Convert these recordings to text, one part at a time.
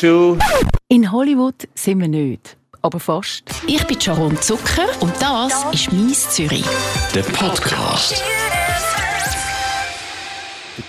to. In Hollywood sind wir nicht, aber fast. Ich bin Sharon Zucker und das ist «Mies Zürich». Der Podcast.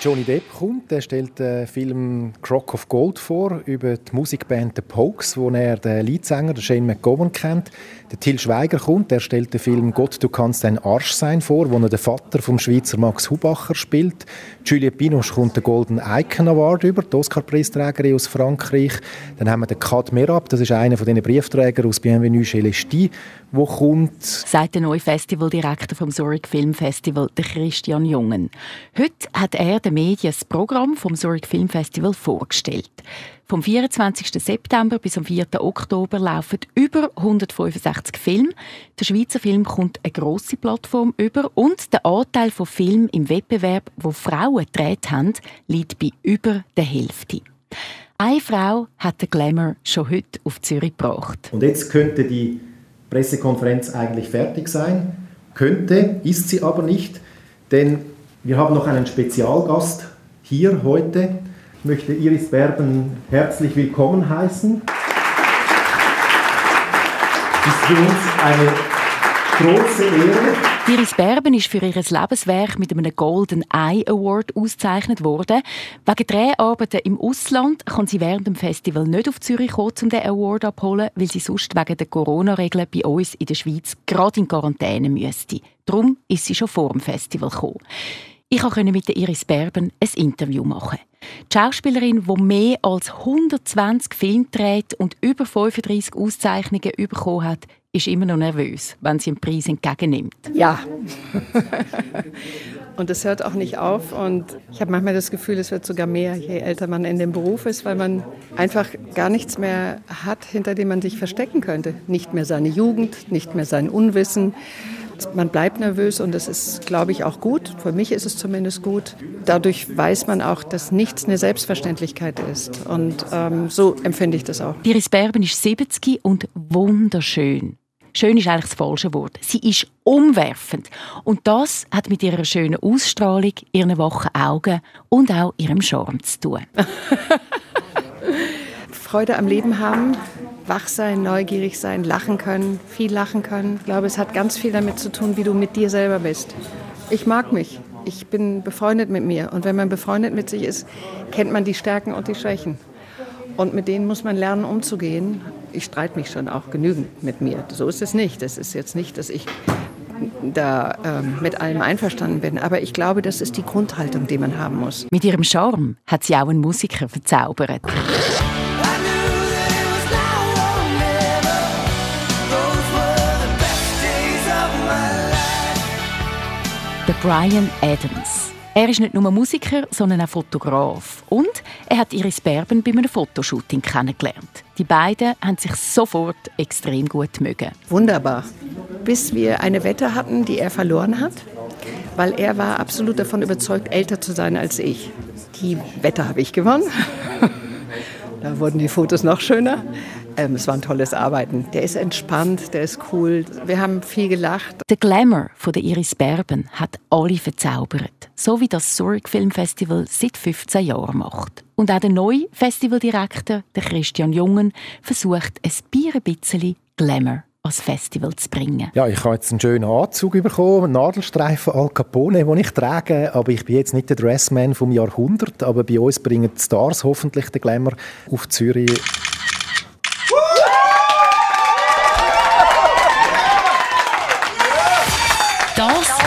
Johnny Depp kommt, er stellt den Film Crock of Gold vor über die Musikband The Pokes, wo er den Leadsänger Shane McGowan kennt. Der Till Schweiger kommt, er stellt den Film Gott, du kannst ein Arsch sein vor, wo er den Vater vom Schweizer Max Hubacher spielt. Juliette Binoche kommt den Golden Icon Award über, die Oscar-Preisträgerin aus Frankreich. Dann haben wir den Kat Merab, das ist einer von den Briefträgern aus Bienvenue chez les Ch'tis, wo kommt. Sagt der neue Festivaldirektor vom Zurich Film Festival, der Christian Jungen. Heute hat er den Medien das Programm vom Zurich Film Festival vorgestellt. Vom 24. September bis am 4. Oktober laufen über 165 Filme. Der Schweizer Film kommt eine grosse Plattform über und der Anteil von Filmen im Wettbewerb, wo Frauen gedreht haben, liegt bei über der Hälfte. Eine Frau hat den Glamour schon heute auf Zürich gebracht. Und jetzt könnte die Pressekonferenz eigentlich fertig sein. Könnte, ist sie aber nicht, denn wir haben noch einen Spezialgast hier heute. Ich möchte Iris Berben herzlich willkommen heißen. Es ist für uns eine große Ehre. Iris Berben ist für ihr Lebenswerk mit einem Golden Eye Award ausgezeichnet worden. Wegen Dreharbeiten im Ausland kann sie während dem Festival nicht auf Zürich kommen, um den Award abholen, weil sie sonst wegen der Corona-Regeln bei uns in der Schweiz gerade in Quarantäne müsste. Darum ist sie schon vor dem Festival gekommen. Ich konnte mit Iris Berben ein Interview machen. Die Schauspielerin, die mehr als 120 Filme dreht und über 35 Auszeichnungen bekommen hat, ist immer noch nervös, wenn sie einen Preis entgegennimmt. Ja. und es hört auch nicht auf. Und ich habe manchmal das Gefühl, es wird sogar mehr, je älter man in dem Beruf ist, weil man einfach gar nichts mehr hat, hinter dem man sich verstecken könnte. Nicht mehr seine Jugend, nicht mehr sein Unwissen man bleibt nervös und das ist, glaube ich, auch gut. Für mich ist es zumindest gut. Dadurch weiß man auch, dass nichts eine Selbstverständlichkeit ist. Und ähm, so empfinde ich das auch. Iris Berben ist 70 und wunderschön. Schön ist eigentlich das falsche Wort. Sie ist umwerfend. Und das hat mit ihrer schönen Ausstrahlung, ihren wachen Augen und auch ihrem Charme zu tun. Freude am Leben haben, wach sein, neugierig sein, lachen können, viel lachen können. Ich glaube, es hat ganz viel damit zu tun, wie du mit dir selber bist. Ich mag mich. Ich bin befreundet mit mir. Und wenn man befreundet mit sich ist, kennt man die Stärken und die Schwächen. Und mit denen muss man lernen, umzugehen. Ich streite mich schon auch genügend mit mir. So ist es nicht. Das ist jetzt nicht, dass ich da ähm, mit allem einverstanden bin. Aber ich glaube, das ist die Grundhaltung, die man haben muss. Mit ihrem Charme hat sie auch einen Musiker verzaubert. Brian Adams. Er ist nicht nur Musiker, sondern auch Fotograf. Und er hat Iris Berben bei einem Fotoshooting kennengelernt. Die beiden haben sich sofort extrem gut mögen. Wunderbar. Bis wir eine Wette hatten, die er verloren hat, weil er war absolut davon überzeugt, älter zu sein als ich. Die Wette habe ich gewonnen. da wurden die Fotos noch schöner. Ähm, es war ein tolles Arbeiten. Der ist entspannt, der ist cool. Wir haben viel gelacht. Der Glamour von der Iris Berben hat alle verzaubert. So wie das Zurich Film Festival seit 15 Jahren macht. Und auch der neue Festivaldirektor, der Christian Jungen, versucht ein bisschen Glamour als Festival zu bringen. Ja, ich habe jetzt einen schönen Anzug bekommen, einen Nadelstreifen Al Capone, den ich trage, aber ich bin jetzt nicht der Dressman vom Jahrhundert, aber bei uns bringen die Stars hoffentlich den Glamour auf Zürich.